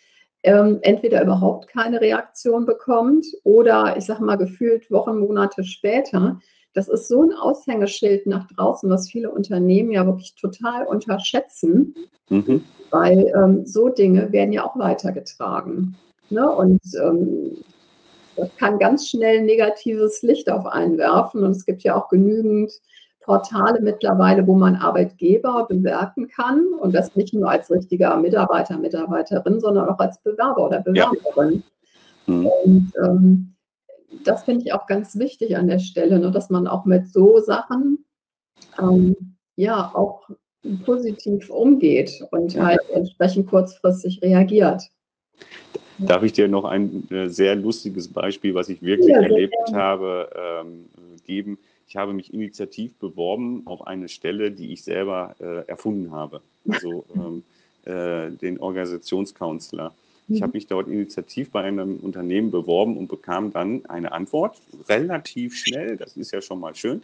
ähm, entweder überhaupt keine Reaktion bekommt oder ich sage mal gefühlt Wochen, Monate später. Das ist so ein Aushängeschild nach draußen, was viele Unternehmen ja wirklich total unterschätzen, mhm. weil ähm, so Dinge werden ja auch weitergetragen. Ne? Und ähm, das kann ganz schnell negatives Licht auf einen werfen. Und es gibt ja auch genügend Portale mittlerweile, wo man Arbeitgeber bewerten kann und das nicht nur als richtiger Mitarbeiter, Mitarbeiterin, sondern auch als Bewerber oder Bewerberin. Ja. Mhm. Und ähm, das finde ich auch ganz wichtig an der Stelle, ne, dass man auch mit so Sachen ähm, ja auch positiv umgeht und halt entsprechend kurzfristig reagiert. Darf ich dir noch ein äh, sehr lustiges Beispiel, was ich wirklich ja, erlebt habe, ähm, geben? Ich habe mich initiativ beworben auf eine Stelle, die ich selber äh, erfunden habe, also ähm, äh, den Organisationscounselor. Ich mhm. habe mich dort initiativ bei einem Unternehmen beworben und bekam dann eine Antwort, relativ schnell, das ist ja schon mal schön.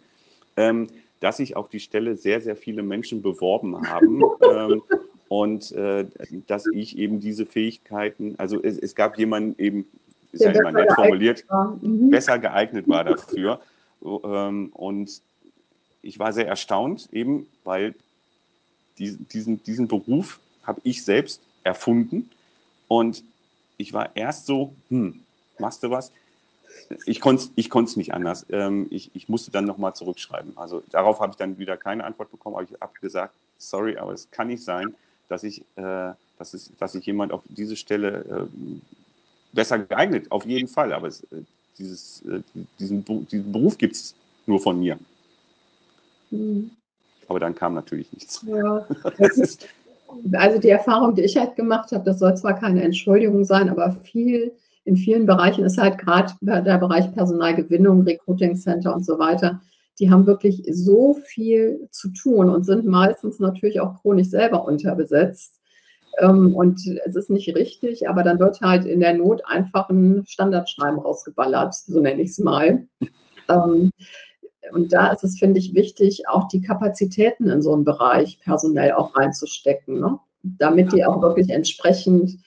Ähm, dass sich auf die Stelle sehr, sehr viele Menschen beworben haben. <laughs> ähm, und äh, dass ich eben diese Fähigkeiten, also es, es gab jemanden eben, ist ja, ja immer nett formuliert, mhm. besser geeignet war dafür. Ähm, und ich war sehr erstaunt, eben, weil die, diesen, diesen Beruf habe ich selbst erfunden. Und ich war erst so, hm, machst du was? ich konnte es ich nicht anders. Ähm, ich, ich musste dann nochmal zurückschreiben. Also darauf habe ich dann wieder keine Antwort bekommen, aber ich habe gesagt, sorry, aber es kann nicht sein, dass ich, äh, dass, es, dass ich jemand auf diese Stelle äh, besser geeignet, auf jeden Fall. Aber es, äh, dieses, äh, diesen, diesen Beruf gibt es nur von mir. Mhm. Aber dann kam natürlich nichts. Ja, also die Erfahrung, die ich halt gemacht habe, das soll zwar keine Entschuldigung sein, aber viel in vielen Bereichen ist halt gerade der Bereich Personalgewinnung, Recruiting Center und so weiter, die haben wirklich so viel zu tun und sind meistens natürlich auch chronisch selber unterbesetzt. Ähm, und es ist nicht richtig, aber dann wird halt in der Not einfach ein Standardschreiben rausgeballert, so nenne ich es mal. Und da ist es, finde ich, wichtig, auch die Kapazitäten in so einen Bereich personell auch reinzustecken, ne? damit die auch wirklich entsprechend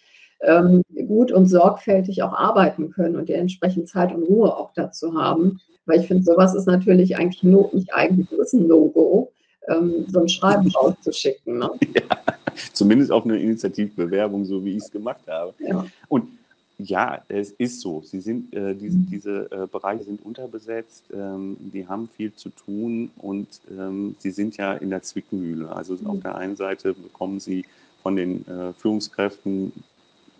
ähm, gut und sorgfältig auch arbeiten können und die entsprechend Zeit und Ruhe auch dazu haben. Weil ich finde, sowas ist natürlich eigentlich no, nicht eigentlich, das ist ein No-Go, ähm, so ein Schreiben <laughs> rauszuschicken. Ne? Ja, zumindest auf eine Initiativbewerbung, so wie ich es gemacht habe. Ja. Und ja, es ist so. Sie sind, äh, diese, mhm. diese äh, Bereiche sind unterbesetzt, ähm, die haben viel zu tun und ähm, sie sind ja in der Zwickmühle. Also mhm. auf der einen Seite bekommen sie von den äh, Führungskräften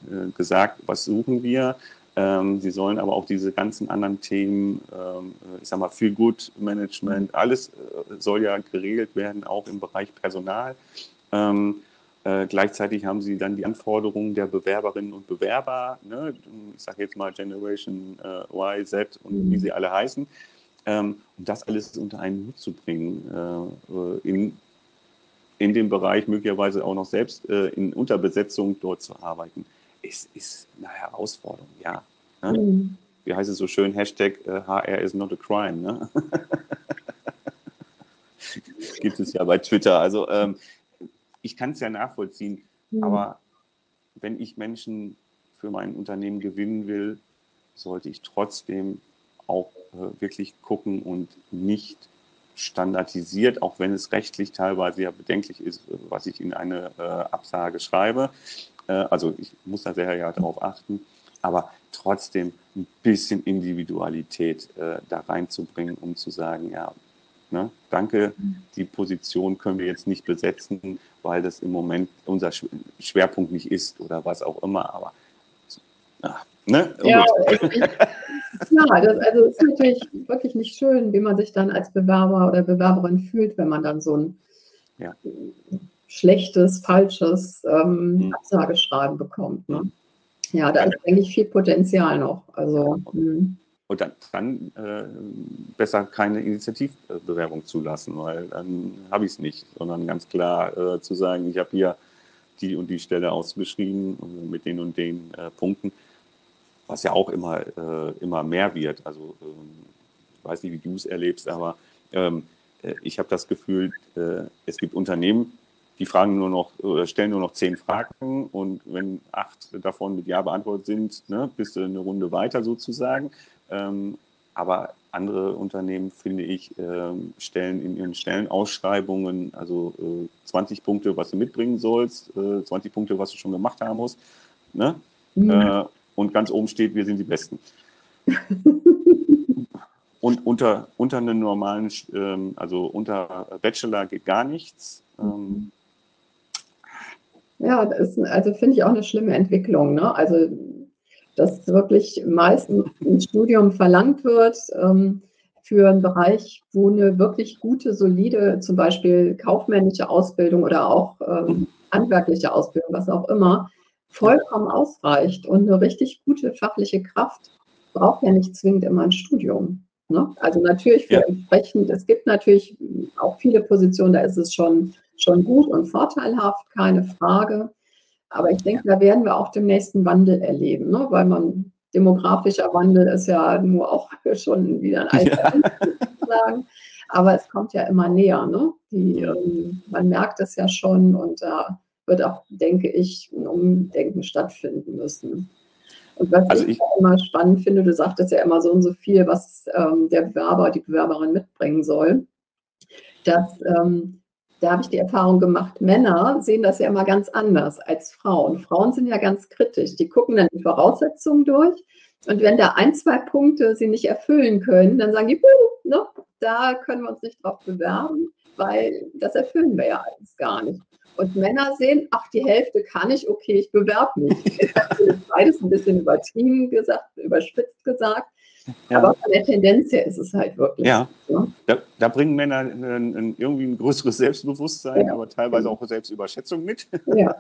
äh, gesagt, was suchen wir. Ähm, sie sollen aber auch diese ganzen anderen Themen, ähm, ich sag mal, Feel Good Management, alles äh, soll ja geregelt werden, auch im Bereich Personal. Ähm, äh, gleichzeitig haben sie dann die Anforderungen der Bewerberinnen und Bewerber, ne? ich sage jetzt mal Generation äh, Y, Z und wie sie alle heißen, ähm, um das alles unter einen Hut zu bringen, äh, in, in dem Bereich möglicherweise auch noch selbst äh, in Unterbesetzung dort zu arbeiten ist, ist eine Herausforderung, ja. Ne? Mhm. Wie heißt es so schön? Hashtag äh, HR is not a crime. Ne? <laughs> Gibt es ja bei Twitter. Also ähm, ich kann es ja nachvollziehen, mhm. aber wenn ich Menschen für mein Unternehmen gewinnen will, sollte ich trotzdem auch äh, wirklich gucken und nicht standardisiert, auch wenn es rechtlich teilweise ja bedenklich ist, was ich in eine äh, Absage schreibe. Äh, also ich muss da sehr ja darauf achten, aber trotzdem ein bisschen Individualität äh, da reinzubringen, um zu sagen, ja, ne, danke, die Position können wir jetzt nicht besetzen, weil das im Moment unser Schwerpunkt nicht ist oder was auch immer, aber ach, Ne? Ja, klar, das, also es ist natürlich wirklich nicht schön, wie man sich dann als Bewerber oder Bewerberin fühlt, wenn man dann so ein ja. schlechtes, falsches ähm, mhm. Absageschreiben bekommt. Ne? Ja, da ist eigentlich viel Potenzial noch. Also, mhm. Und dann, dann äh, besser keine Initiativbewerbung zulassen, weil dann habe ich es nicht, sondern ganz klar äh, zu sagen, ich habe hier die und die Stelle ausgeschrieben mit den und den äh, Punkten was ja auch immer, äh, immer mehr wird. Also ähm, ich weiß nicht, wie du es erlebst, aber ähm, äh, ich habe das Gefühl, äh, es gibt Unternehmen, die fragen nur noch oder stellen nur noch zehn Fragen und wenn acht davon mit Ja beantwortet sind, ne, bist du eine Runde weiter sozusagen. Ähm, aber andere Unternehmen, finde ich, ähm, stellen in ihren Stellenausschreibungen also äh, 20 Punkte, was du mitbringen sollst, äh, 20 Punkte, was du schon gemacht haben musst. Ne? Mhm. Äh, und ganz oben steht, wir sind die Besten. <laughs> und unter, unter einem normalen, ähm, also unter Bachelor geht gar nichts. Ähm, ja, das ist, also finde ich auch eine schlimme Entwicklung. Ne? Also dass wirklich meistens ein Studium verlangt wird ähm, für einen Bereich, wo eine wirklich gute, solide, zum Beispiel kaufmännische Ausbildung oder auch ähm, handwerkliche Ausbildung, was auch immer, vollkommen ausreicht. Und eine richtig gute fachliche Kraft braucht ja nicht zwingend immer ein Studium. Ne? Also natürlich für ja. entsprechend, es gibt natürlich auch viele Positionen, da ist es schon, schon gut und vorteilhaft, keine Frage. Aber ich denke, da werden wir auch den nächsten Wandel erleben, ne? weil man demografischer Wandel ist ja nur auch <laughs> schon wieder ein alter ja. Aber es kommt ja immer näher. Ne? Die, ähm, man merkt es ja schon und da wird auch, denke ich, ein Umdenken stattfinden müssen. Und was also ich, ich immer spannend finde, du sagtest ja immer so und so viel, was ähm, der Bewerber, die Bewerberin mitbringen soll, dass ähm, da habe ich die Erfahrung gemacht, Männer sehen das ja immer ganz anders als Frauen. Frauen sind ja ganz kritisch. Die gucken dann die Voraussetzungen durch. Und wenn da ein, zwei Punkte sie nicht erfüllen können, dann sagen die, ne, da können wir uns nicht drauf bewerben, weil das erfüllen wir ja alles gar nicht. Und Männer sehen, ach, die Hälfte kann ich, okay, ich bewerbe mich. <laughs> Beides ein bisschen übertrieben gesagt, überspitzt gesagt. Ja. Aber von der Tendenz her ist es halt wirklich. Ja, so. da, da, bringen Männer ein, ein, irgendwie ein größeres Selbstbewusstsein, ja. aber teilweise auch Selbstüberschätzung mit. Ja.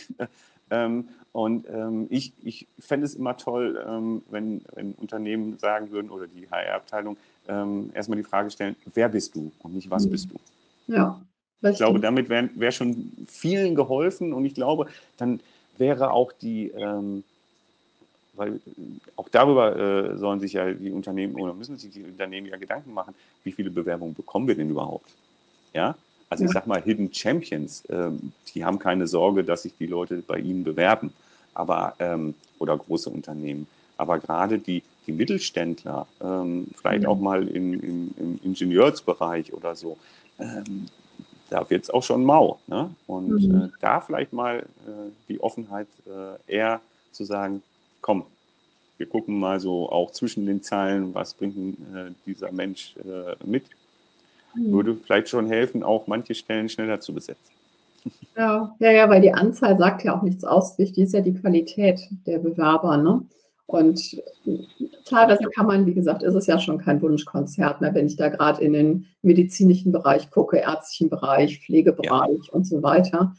<laughs> ähm, und ähm, ich, ich fände es immer toll, ähm, wenn, wenn Unternehmen sagen würden oder die HR-Abteilung ähm, erstmal die Frage stellen, wer bist du und nicht was mhm. bist du. Ja. Ich glaube, damit wäre wär schon vielen geholfen und ich glaube, dann wäre auch die, ähm, weil äh, auch darüber äh, sollen sich ja die Unternehmen oder müssen sich die Unternehmen ja Gedanken machen, wie viele Bewerbungen bekommen wir denn überhaupt? Ja, also ich sag mal, Hidden Champions, ähm, die haben keine Sorge, dass sich die Leute bei ihnen bewerben, aber ähm, oder große Unternehmen. Aber gerade die, die Mittelständler, ähm, vielleicht mhm. auch mal in, in, im Ingenieursbereich oder so, ähm, da wird es auch schon mau. Ne? Und mhm. äh, da vielleicht mal äh, die Offenheit äh, eher zu sagen, komm, wir gucken mal so auch zwischen den Zeilen, was bringt äh, dieser Mensch äh, mit. Mhm. Würde vielleicht schon helfen, auch manche Stellen schneller zu besetzen. Ja, ja, ja, weil die Anzahl sagt ja auch nichts aus. Wichtig ist ja die Qualität der Bewerber. Ne? Und teilweise kann man, wie gesagt, ist es ja schon kein Wunschkonzert mehr, wenn ich da gerade in den medizinischen Bereich gucke, ärztlichen Bereich, Pflegebereich ja. und so weiter.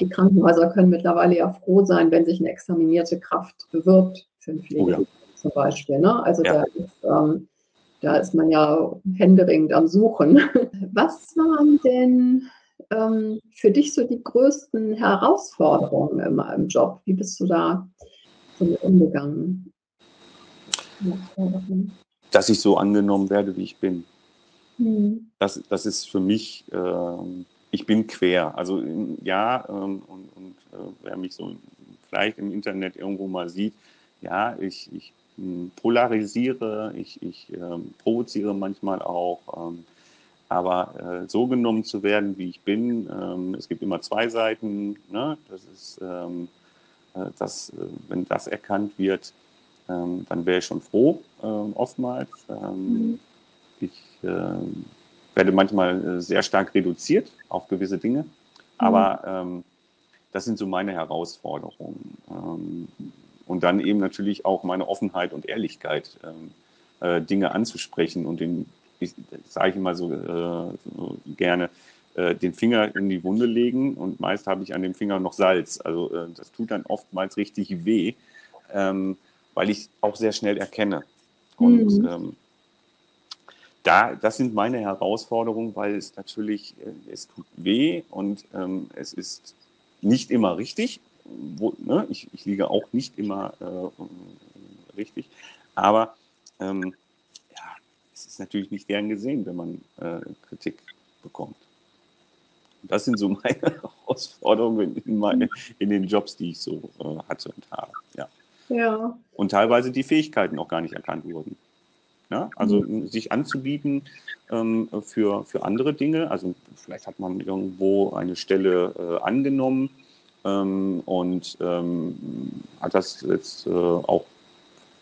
Die Krankenhäuser können mittlerweile ja froh sein, wenn sich eine examinierte Kraft bewirbt für ein Pflege oh ja. zum Beispiel. Ne? Also ja. da, ist, ähm, da ist man ja händeringend am Suchen. <laughs> Was waren denn ähm, für dich so die größten Herausforderungen im, im Job? Wie bist du da damit umgegangen? Dass ich so angenommen werde, wie ich bin. Mhm. Das, das ist für mich äh, ich bin quer. Also ja, ähm, und, und äh, wer mich so vielleicht im Internet irgendwo mal sieht, ja, ich, ich hm, polarisiere, ich, ich ähm, provoziere manchmal auch. Ähm, aber äh, so genommen zu werden, wie ich bin, ähm, es gibt immer zwei Seiten. Ne? Das ist, ähm, äh, das, äh, wenn das erkannt wird, ähm, dann wäre ich schon froh, oftmals. Mhm. Ich werde manchmal äh, sehr stark reduziert auf gewisse Dinge, aber mhm. ähm, das sind so meine Herausforderungen. Ähm, und dann eben natürlich auch meine Offenheit und Ehrlichkeit, ähm, äh, Dinge anzusprechen und den, ich sage immer so, äh, so gerne, äh, den Finger in die Wunde legen und meist habe ich an dem Finger noch Salz. Also äh, das tut dann oftmals richtig weh, ähm, weil ich auch sehr schnell erkenne. Und mhm. Da, das sind meine Herausforderungen, weil es natürlich, äh, es tut weh und ähm, es ist nicht immer richtig. Wo, ne? ich, ich liege auch nicht immer äh, richtig, aber ähm, ja, es ist natürlich nicht gern gesehen, wenn man äh, Kritik bekommt. das sind so <laughs> meine Herausforderungen in, meine, in den Jobs, die ich so äh, hatte und habe. Ja. ja. Und teilweise die Fähigkeiten auch gar nicht erkannt wurden. Ja? Also mhm. sich anzubieten ähm, für, für andere Dinge. Also vielleicht hat man irgendwo eine Stelle äh, angenommen ähm, und ähm, hat das jetzt äh, auch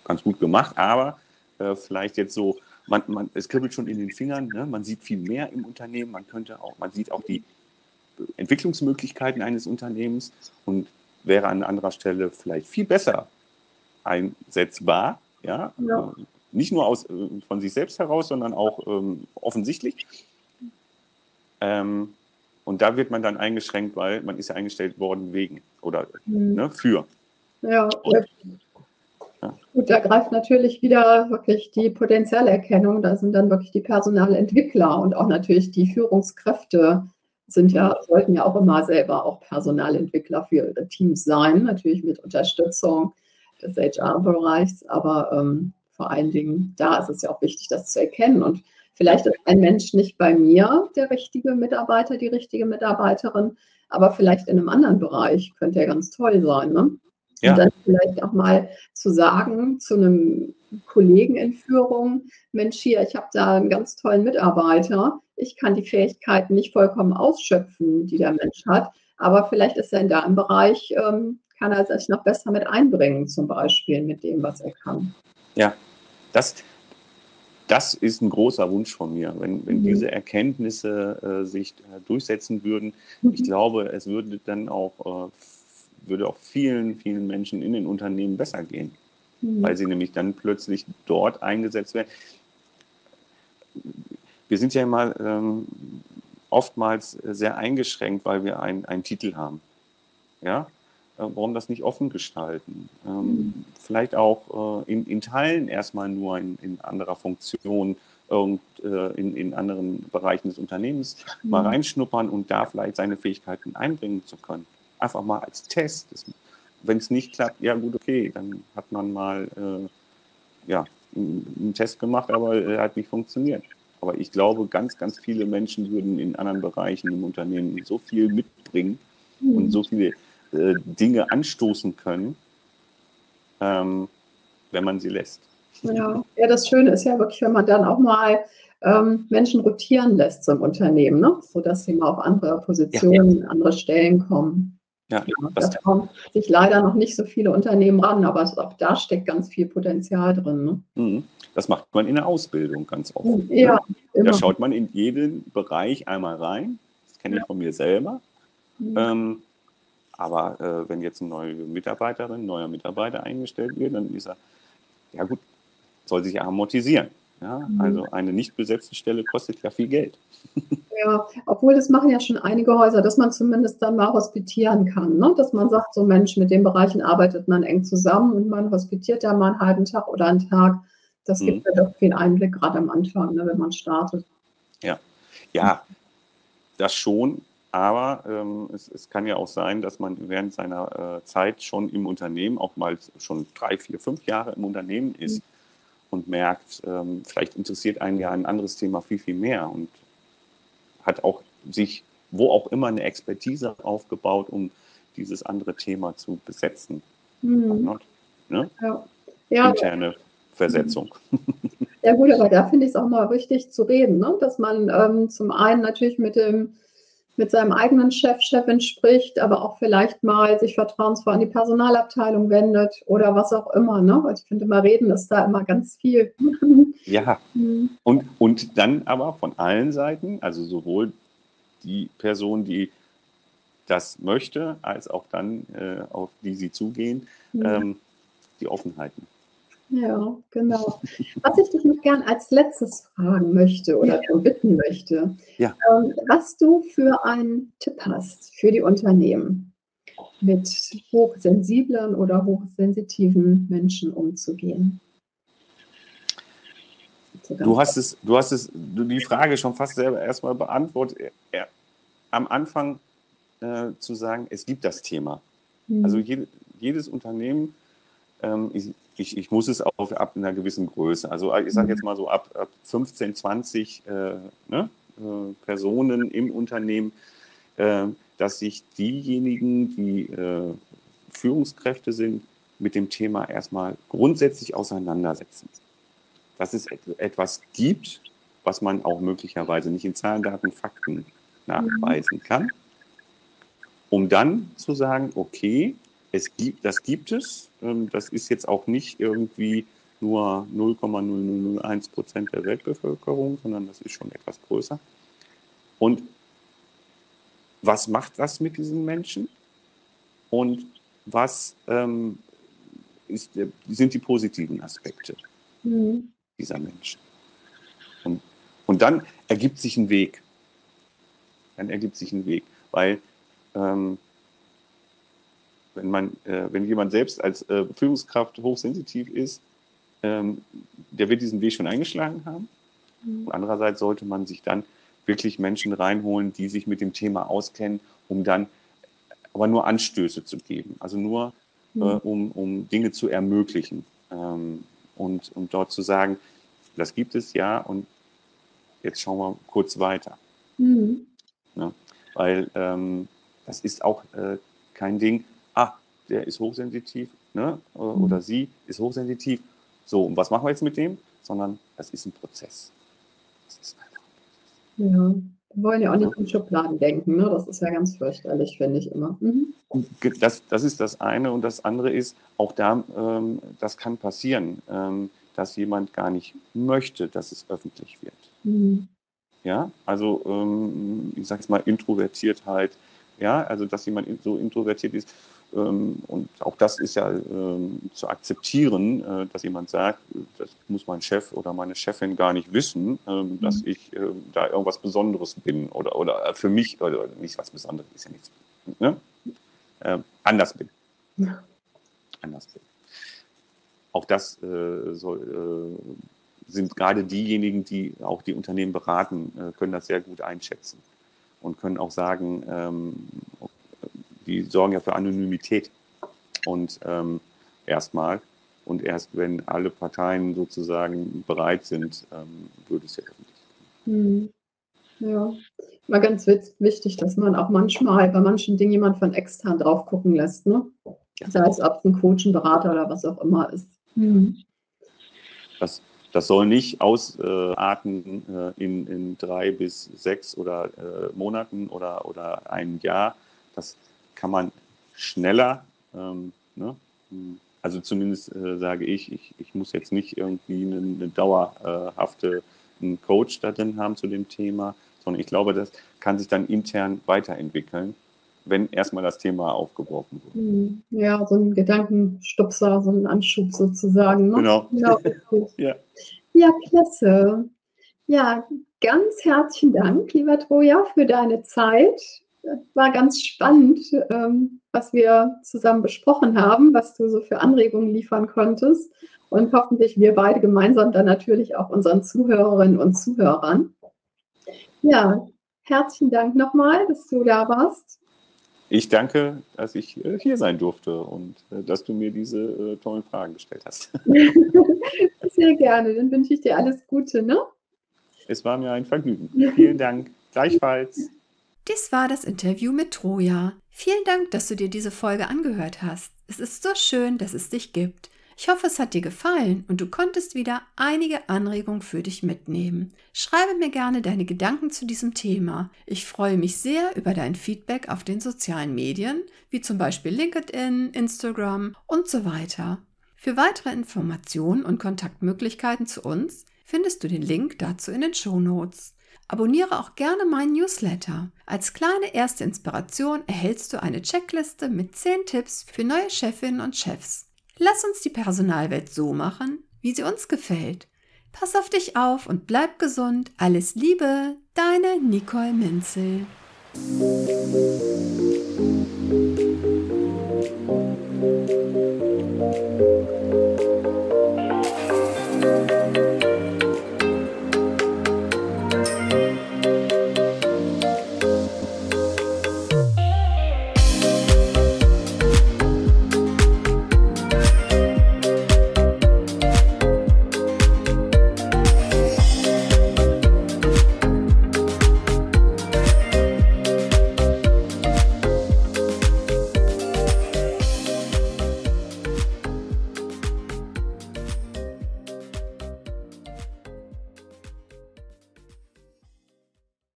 ganz gut gemacht, aber äh, vielleicht jetzt so, man, man, es kribbelt schon in den Fingern, ne? man sieht viel mehr im Unternehmen, man könnte auch, man sieht auch die Entwicklungsmöglichkeiten eines Unternehmens und wäre an anderer Stelle vielleicht viel besser einsetzbar. Ja? ja. Nicht nur aus, äh, von sich selbst heraus, sondern auch ähm, offensichtlich. Ähm, und da wird man dann eingeschränkt, weil man ist ja eingestellt worden wegen oder mhm. ne, für. Ja, und, ja. Gut, da greift natürlich wieder wirklich die Potenzialerkennung. Da sind dann wirklich die Personalentwickler und auch natürlich die Führungskräfte sind ja, sollten ja auch immer selber auch Personalentwickler für ihre Teams sein, natürlich mit Unterstützung des HR-Bereichs, aber ähm, vor allen Dingen da ist es ja auch wichtig, das zu erkennen. Und vielleicht ist ein Mensch nicht bei mir der richtige Mitarbeiter, die richtige Mitarbeiterin, aber vielleicht in einem anderen Bereich könnte er ganz toll sein. Ne? Ja. Und dann vielleicht auch mal zu sagen zu einem Kollegen in Führung, Mensch hier, ich habe da einen ganz tollen Mitarbeiter, ich kann die Fähigkeiten nicht vollkommen ausschöpfen, die der Mensch hat, aber vielleicht ist er in deinem Bereich, ähm, kann er sich noch besser mit einbringen, zum Beispiel mit dem, was er kann. Ja, das, das ist ein großer Wunsch von mir, wenn, wenn mhm. diese Erkenntnisse äh, sich äh, durchsetzen würden. Mhm. Ich glaube, es würde dann auch, äh, würde auch vielen, vielen Menschen in den Unternehmen besser gehen, mhm. weil sie nämlich dann plötzlich dort eingesetzt werden. Wir sind ja immer ähm, oftmals sehr eingeschränkt, weil wir einen Titel haben. Ja, warum das nicht offen gestalten? Ähm, mhm. Vielleicht auch äh, in, in, Teilen erstmal nur in, in anderer Funktion und äh, in, in, anderen Bereichen des Unternehmens mhm. mal reinschnuppern und da vielleicht seine Fähigkeiten einbringen zu können. Einfach mal als Test. Wenn es nicht klappt, ja gut, okay, dann hat man mal äh, ja, einen Test gemacht, aber er hat nicht funktioniert. Aber ich glaube, ganz, ganz viele Menschen würden in anderen Bereichen im Unternehmen so viel mitbringen mhm. und so viele äh, Dinge anstoßen können, ähm, wenn man sie lässt. Ja. ja, das Schöne ist ja wirklich, wenn man dann auch mal ähm, Menschen rotieren lässt zum Unternehmen, ne? sodass sie mal auf andere Positionen, ja. andere Stellen kommen. Ja, ja da kommen sich leider noch nicht so viele Unternehmen ran, aber auch da steckt ganz viel Potenzial drin. Ne? Mhm. Das macht man in der Ausbildung ganz oft. Ne? Ja, ne? Da schaut man in jeden Bereich einmal rein. Das kenne ich von mir selber. Mhm. Ähm, aber äh, wenn jetzt eine neue Mitarbeiterin, ein neuer Mitarbeiter eingestellt wird, dann ist er, ja gut, soll sich amortisieren. Ja? Mhm. Also eine nicht besetzte Stelle kostet ja viel Geld. <laughs> Ja, obwohl das machen ja schon einige Häuser, dass man zumindest dann mal hospitieren kann. Ne? Dass man sagt, so Mensch, mit den Bereichen arbeitet man eng zusammen und man hospitiert ja mal einen halben Tag oder einen Tag. Das gibt mhm. ja doch viel Einblick, gerade am Anfang, ne, wenn man startet. Ja, ja, das schon. Aber ähm, es, es, kann ja auch sein, dass man während seiner äh, Zeit schon im Unternehmen, auch mal schon drei, vier, fünf Jahre im Unternehmen ist mhm. und merkt, ähm, vielleicht interessiert einen ja ein anderes Thema viel, viel mehr und hat auch sich wo auch immer eine Expertise aufgebaut, um dieses andere Thema zu besetzen. Mhm. Ne? Ja. Ja. Interne Versetzung. Ja gut, aber da finde ich es auch mal wichtig zu reden, ne? dass man ähm, zum einen natürlich mit dem mit seinem eigenen Chef, Chefin spricht, aber auch vielleicht mal sich vertrauensvoll an die Personalabteilung wendet oder was auch immer. Ne? Weil ich finde, mal reden ist da immer ganz viel. <laughs> ja. Mhm. Und, und dann aber von allen Seiten, also sowohl die Person, die das möchte, als auch dann, äh, auf die sie zugehen, mhm. ähm, die Offenheiten. Ja, genau. Was ich dich noch gern als letztes fragen möchte oder ja. bitten möchte, ja. ähm, was du für einen Tipp hast für die Unternehmen, mit hochsensiblen oder hochsensitiven Menschen umzugehen. du hast es, du hast es, du die Frage schon fast selber erstmal beantwortet. Am Anfang äh, zu sagen, es gibt das Thema. Mhm. Also jede, jedes Unternehmen ähm, ich, ich, ich, muss es auf ab einer gewissen Größe. Also ich sage jetzt mal so ab, ab 15, 20 äh, ne, äh, Personen im Unternehmen, äh, dass sich diejenigen, die äh, Führungskräfte sind, mit dem Thema erstmal grundsätzlich auseinandersetzen. Dass es et etwas gibt, was man auch möglicherweise nicht in Zahlen, Daten, Fakten nachweisen kann, um dann zu sagen, okay, es gibt, das gibt es. Ähm, das ist jetzt auch nicht irgendwie nur 0,0001 Prozent der Weltbevölkerung, sondern das ist schon etwas größer. Und was macht das mit diesen Menschen? Und was ähm, ist, sind die positiven Aspekte mhm. dieser Menschen. Und, und dann ergibt sich ein Weg. Dann ergibt sich ein Weg, weil ähm, wenn, man, äh, wenn jemand selbst als äh, Führungskraft hochsensitiv ist, ähm, der wird diesen Weg schon eingeschlagen haben. Mhm. Und andererseits sollte man sich dann wirklich Menschen reinholen, die sich mit dem Thema auskennen, um dann aber nur Anstöße zu geben, also nur mhm. äh, um, um Dinge zu ermöglichen ähm, und, und dort zu sagen, das gibt es ja und jetzt schauen wir kurz weiter. Mhm. Ja, weil ähm, das ist auch äh, kein Ding, der ist hochsensitiv ne, mhm. oder sie ist hochsensitiv, so, und was machen wir jetzt mit dem? Sondern das ist ein Prozess. Das ist einfach ein Prozess. Ja. Wir wollen ja auch nicht in Schubladen denken, ne? Das ist ja ganz fürchterlich, finde ich immer. Mhm. Das, das ist das eine und das andere ist, auch da, ähm, das kann passieren, ähm, dass jemand gar nicht möchte, dass es öffentlich wird. Mhm. Ja, also ähm, ich sage es mal Introvertiertheit, ja, also dass jemand so introvertiert ist, und auch das ist ja ähm, zu akzeptieren, äh, dass jemand sagt, das muss mein Chef oder meine Chefin gar nicht wissen, ähm, mhm. dass ich da irgendwas Besonderes bin oder, oder für mich, oder nicht was Besonderes, ist ja nichts, ne? anders bin. Ja. Anders bin. Auch das äh, soll, äh, sind gerade diejenigen, die auch die Unternehmen beraten, können das sehr gut einschätzen und können auch sagen, die sorgen ja für Anonymität. Und ähm, erstmal, und erst wenn alle Parteien sozusagen bereit sind, ähm, würde es ja öffentlich hm. Ja, mal ganz wichtig, dass man auch manchmal bei manchen Dingen jemand von extern drauf gucken lässt, ne? Ja. Sei es ob ein Coach, ein Berater oder was auch immer ist. Hm. Das, das soll nicht ausarten äh, in, in drei bis sechs oder äh, Monaten oder, oder ein Jahr. Das, kann man schneller, ähm, ne? also zumindest äh, sage ich, ich, ich muss jetzt nicht irgendwie eine, eine dauerhafte einen Coach da drin haben zu dem Thema, sondern ich glaube, das kann sich dann intern weiterentwickeln, wenn erstmal das Thema aufgebrochen wird. Hm, ja, so ein Gedankenstupser, so ein Anschub sozusagen. Ne? Genau. Ja, <laughs> ja. ja, klasse. Ja, ganz herzlichen Dank, lieber Troja, für deine Zeit war ganz spannend, ähm, was wir zusammen besprochen haben, was du so für Anregungen liefern konntest. Und hoffentlich wir beide gemeinsam dann natürlich auch unseren Zuhörerinnen und Zuhörern. Ja, herzlichen Dank nochmal, dass du da warst. Ich danke, dass ich äh, hier sein durfte und äh, dass du mir diese äh, tollen Fragen gestellt hast. <laughs> <laughs> Sehr gerne. Dann wünsche ich dir alles Gute. Ne? Es war mir ein Vergnügen. Vielen Dank. Gleichfalls. Dies war das Interview mit Troja. Vielen Dank, dass du dir diese Folge angehört hast. Es ist so schön, dass es dich gibt. Ich hoffe, es hat dir gefallen und du konntest wieder einige Anregungen für dich mitnehmen. Schreibe mir gerne deine Gedanken zu diesem Thema. Ich freue mich sehr über dein Feedback auf den sozialen Medien, wie zum Beispiel LinkedIn, Instagram und so weiter. Für weitere Informationen und Kontaktmöglichkeiten zu uns findest du den Link dazu in den Show Notes. Abonniere auch gerne meinen Newsletter. Als kleine erste Inspiration erhältst du eine Checkliste mit 10 Tipps für neue Chefinnen und Chefs. Lass uns die Personalwelt so machen, wie sie uns gefällt. Pass auf dich auf und bleib gesund. Alles Liebe, deine Nicole Menzel.